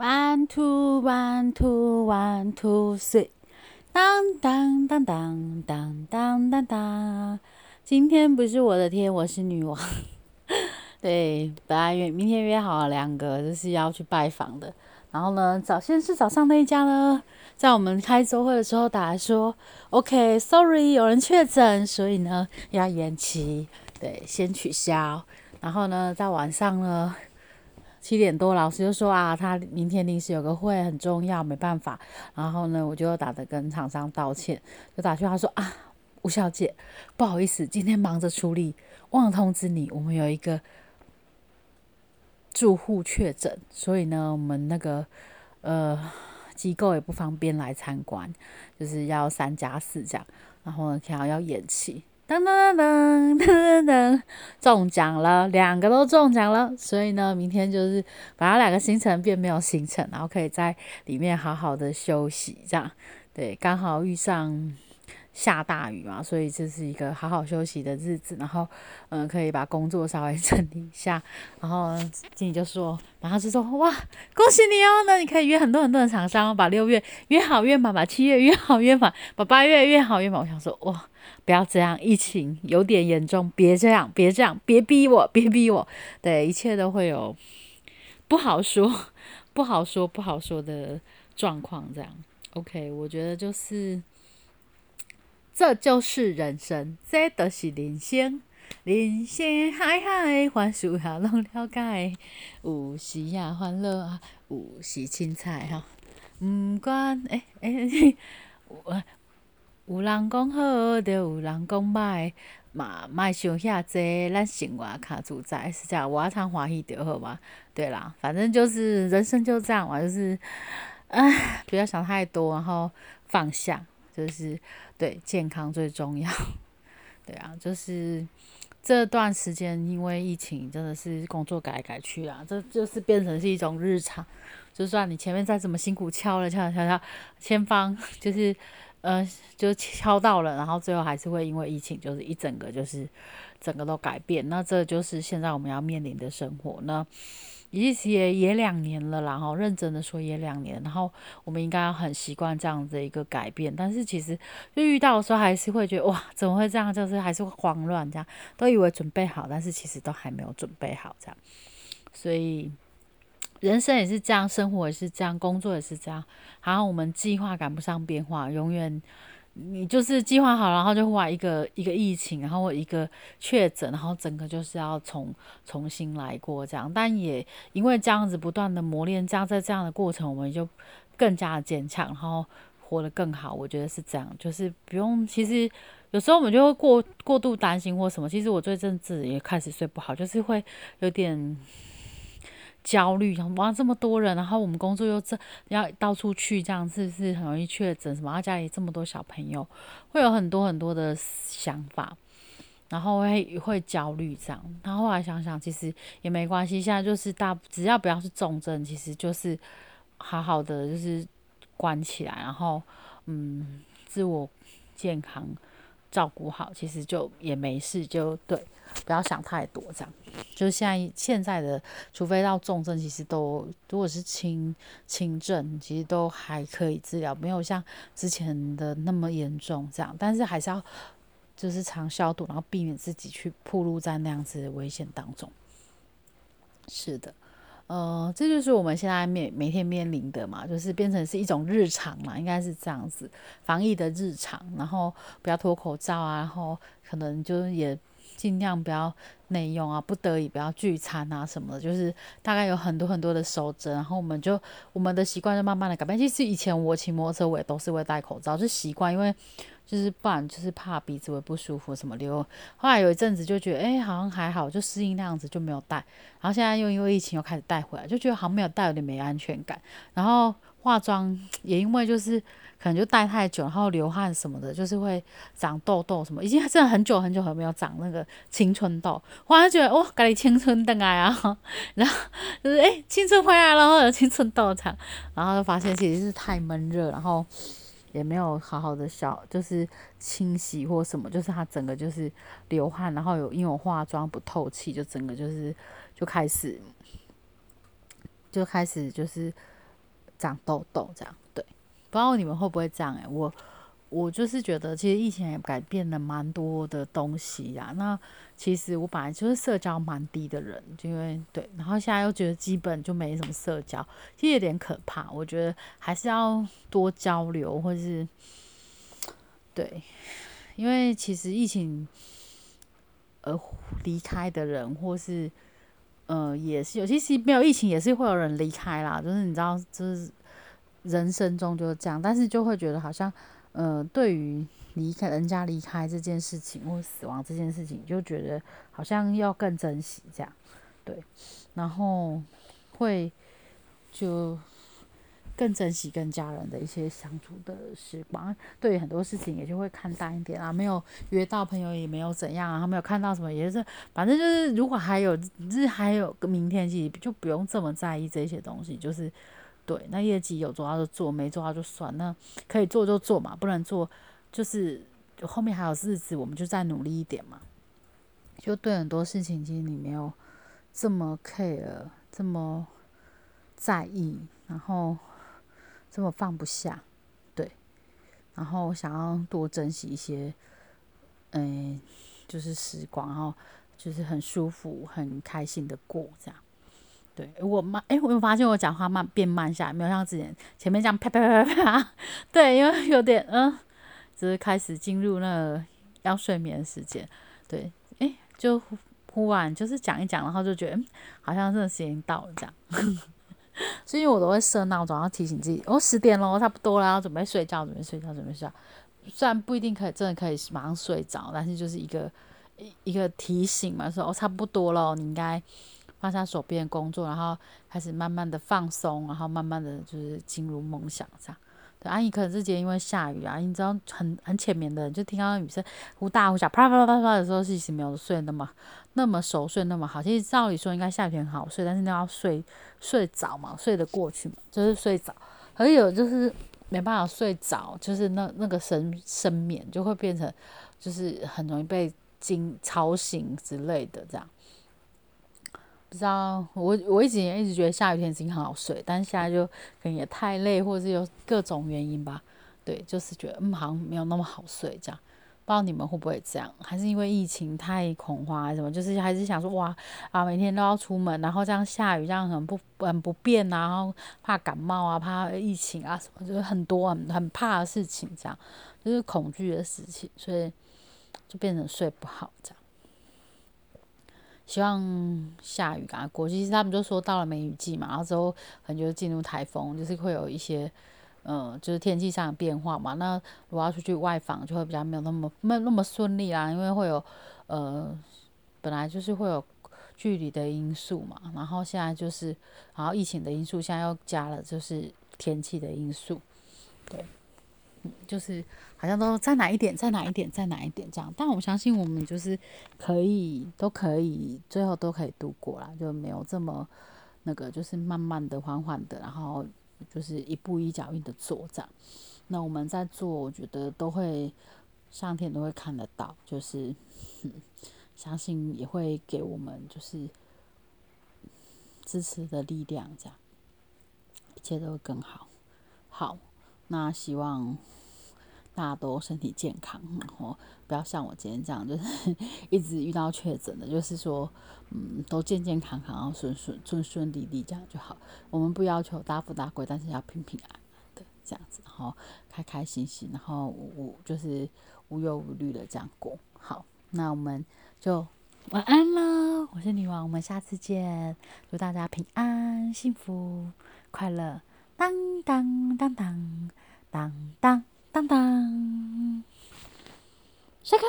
One two one two one two three，当当当当当当当当。今天不是我的天，我是女王。对，本来约明天约好了两个，就是要去拜访的。然后呢，早先是早上那一家呢，在我们开周会的时候打来说，OK，Sorry，有人确诊，所以呢要延期，对，先取消。然后呢，在晚上呢。七点多，老师就说啊，他明天临时有个会很重要，没办法。然后呢，我就打的跟厂商道歉，就打去他说啊，吴小姐，不好意思，今天忙着处理，忘了通知你，我们有一个住户确诊，所以呢，我们那个呃机构也不方便来参观，就是要三加四这样，然后呢，可能要延期。噔噔噔 噔噔噔，中奖了，两个都中奖了，所以呢，明天就是把它两个行程变没有行程，然后可以在里面好好的休息，这样，对，刚好遇上下大雨嘛，所以这是一个好好休息的日子，然后，嗯，可以把工作稍微 整理一下，然后经理就说，然后就说，哇，恭喜你哦，那你可以约很多很多的厂商，把六月约好约满，把七月约好约满，把八月约好约满，我想说，哇。不要这样，疫情有点严重，别这样，别这样，别逼我，别逼我。对，一切都会有不好说、不好说、不好说的状况。这样，OK，我觉得就是，这就是人生，这就是人生，人生海海，凡事也拢了解，有时也欢乐啊，有时凊彩哈。毋管诶诶，我。有人讲好，就有人讲歹，嘛莫想遐济，咱生活较自在，是这样，我常欢喜就好嘛。对啦，反正就是人生就这样嘛，就是，唉，不要想太多，然后放下，就是对健康最重要。对啊，就是这段时间因为疫情，真的是工作改改去啊，这就是变成是一种日常。就算你前面再怎么辛苦敲了敲敲敲，前方 就是。呃，就敲到了，然后最后还是会因为疫情，就是一整个就是整个都改变。那这就是现在我们要面临的生活。那其实也也两年了，然后认真的说也两年，然后我们应该要很习惯这样子一个改变。但是其实就遇到的时候，还是会觉得哇，怎么会这样？就是还是会慌乱，这样都以为准备好，但是其实都还没有准备好这样。所以。人生也是这样，生活也是这样，工作也是这样。好像我们计划赶不上变化，永远你就是计划好，然后就忽然一个一个疫情，然后一个确诊，然后整个就是要重重新来过这样。但也因为这样子不断的磨练，这样在这样的过程，我们就更加的坚强，然后活得更好。我觉得是这样，就是不用。其实有时候我们就会过过度担心或什么。其实我最近自己也开始睡不好，就是会有点。焦虑，想哇这么多人，然后我们工作又这要到处去，这样是不是很容易确诊什么？家里这么多小朋友，会有很多很多的想法，然后会会焦虑这样。然后后来想想，其实也没关系，现在就是大只要不要是重症，其实就是好好的就是关起来，然后嗯自我健康照顾好，其实就也没事，就对。不要想太多，这样就是现在现在的，除非到重症，其实都如果是轻轻症，其实都还可以治疗，没有像之前的那么严重这样。但是还是要就是常消毒，然后避免自己去暴露在那样子的危险当中。是的，呃，这就是我们现在面每天面临的嘛，就是变成是一种日常嘛，应该是这样子，防疫的日常，然后不要脱口罩啊，然后可能就也。尽量不要内用啊，不得已不要聚餐啊什么的，就是大概有很多很多的守则，然后我们就我们的习惯就慢慢的改变。其实以前我骑摩托车我也都是会戴口罩，就习惯，因为就是不然就是怕鼻子会不舒服什么流。后来有一阵子就觉得，哎，好像还好，就适应那样子就没有戴。然后现在又因为疫情又开始戴回来，就觉得好像没有戴有点没安全感。然后化妆也因为就是。可能就戴太久，然后流汗什么的，就是会长痘痘什么。已经真的很久很久很没有长那个青春痘，忽然觉得哇，赶紧青春灯啊，然后就是哎，青春回来了，有青春痘长，然后就发现其实是太闷热，然后也没有好好的消就是清洗或什么，就是它整个就是流汗，然后有因为我化妆不透气，就整个就是就开始就开始就是。长痘痘这样。对，不知道你们会不会这样？诶，我我就是觉得，其实疫情也改变了蛮多的东西呀。那其实我本来就是社交蛮低的人，因为对，然后现在又觉得基本就没什么社交，其实有点可怕。我觉得还是要多交流，或是对，因为其实疫情。而离开的人，或是嗯，也是有。其是没有疫情，也是会有人离开啦。就是你知道，就是人生中就是这样。但是就会觉得好像，嗯，对于离开人家离开这件事情，或死亡这件事情，就觉得好像要更珍惜这样。对，然后会就。更珍惜跟家人的一些相处的时光，对很多事情也就会看淡一点啊。没有约到朋友也没有怎样啊，他没有看到什么也是，反正就是如果还有日还有个明天，其实就不用这么在意这些东西。就是对，那业绩有做到就做，没做到就算。那可以做就做嘛，不能做就是后面还有日子，我们就再努力一点嘛。就对很多事情，其实你没有这么 care，这么在意，然后。这么放不下，对，然后想要多珍惜一些，嗯，就是时光，然后就是很舒服、很开心的过这样。对我慢，哎，我有发现我讲话慢变慢下来，没有像之前前面这样啪啪啪啪啪。对，因为有点嗯，只是开始进入那个要睡眠时间。对，哎，就忽然就是讲一讲，然后就觉得嗯好像这个时间到了这样。所以，我都会设闹钟，要提醒自己，哦，十点了，差不多了，要准备睡觉，准备睡觉，准备睡觉。虽然不一定可以真的可以马上睡着，但是就是一个一一个提醒嘛，说哦，差不多了，你应该放下手边的工作，然后开始慢慢的放松，然后慢慢的就是进入梦想这样。对，阿姨可能之前因为下雨啊，你知道很很浅眠的人就听到雨声忽大忽小，啪啪啪啪啪的时候，其实没有睡那么那么熟睡那么好。其实照理说应该下雨天好睡，但是那要睡睡着嘛，睡得过去嘛，就是睡着。还有就是没办法睡着，就是那那个深深眠就会变成就是很容易被惊吵醒之类的这样。不知道我我一直也一直觉得下雨天已经很好睡，但是现在就可能也太累，或者是有各种原因吧。对，就是觉得嗯好像没有那么好睡这样。不知道你们会不会这样？还是因为疫情太恐慌还是什么？就是还是想说哇啊每天都要出门，然后这样下雨这样很不很不便啊，然后怕感冒啊，怕疫情啊什么，就是很多很很怕的事情这样，就是恐惧的事情，所以就变成睡不好这样。希望下雨赶快过。其实他们就说到了梅雨季嘛，然后之后可能就进入台风，就是会有一些，呃，就是天气上的变化嘛。那如果要出去外访，就会比较没有那么没那么顺利啦，因为会有，呃，本来就是会有距离的因素嘛，然后现在就是，然后疫情的因素，现在又加了就是天气的因素，对。就是好像都在哪一点，在哪一点，在哪一点这样，但我相信我们就是可以，都可以，最后都可以度过啦，就没有这么那个，就是慢慢的、缓缓的，然后就是一步一脚印的做这样。那我们在做，我觉得都会上天都会看得到，就是相信也会给我们就是支持的力量，这样一切都会更好。好。那希望大家都身体健康，然后 不要像我今天这样，就是一直遇到确诊的，就是说，嗯，都健健康康，然后顺顺顺顺利利这样就好。我们不要求大富大贵，但是要平平安安的这样子，然后 开开心心，然后无就是无忧无虑的这样过。好，那我们就晚安啦，我是女王，我们下次见，祝大家平安、幸福、快乐。当当当当当当当当，下课。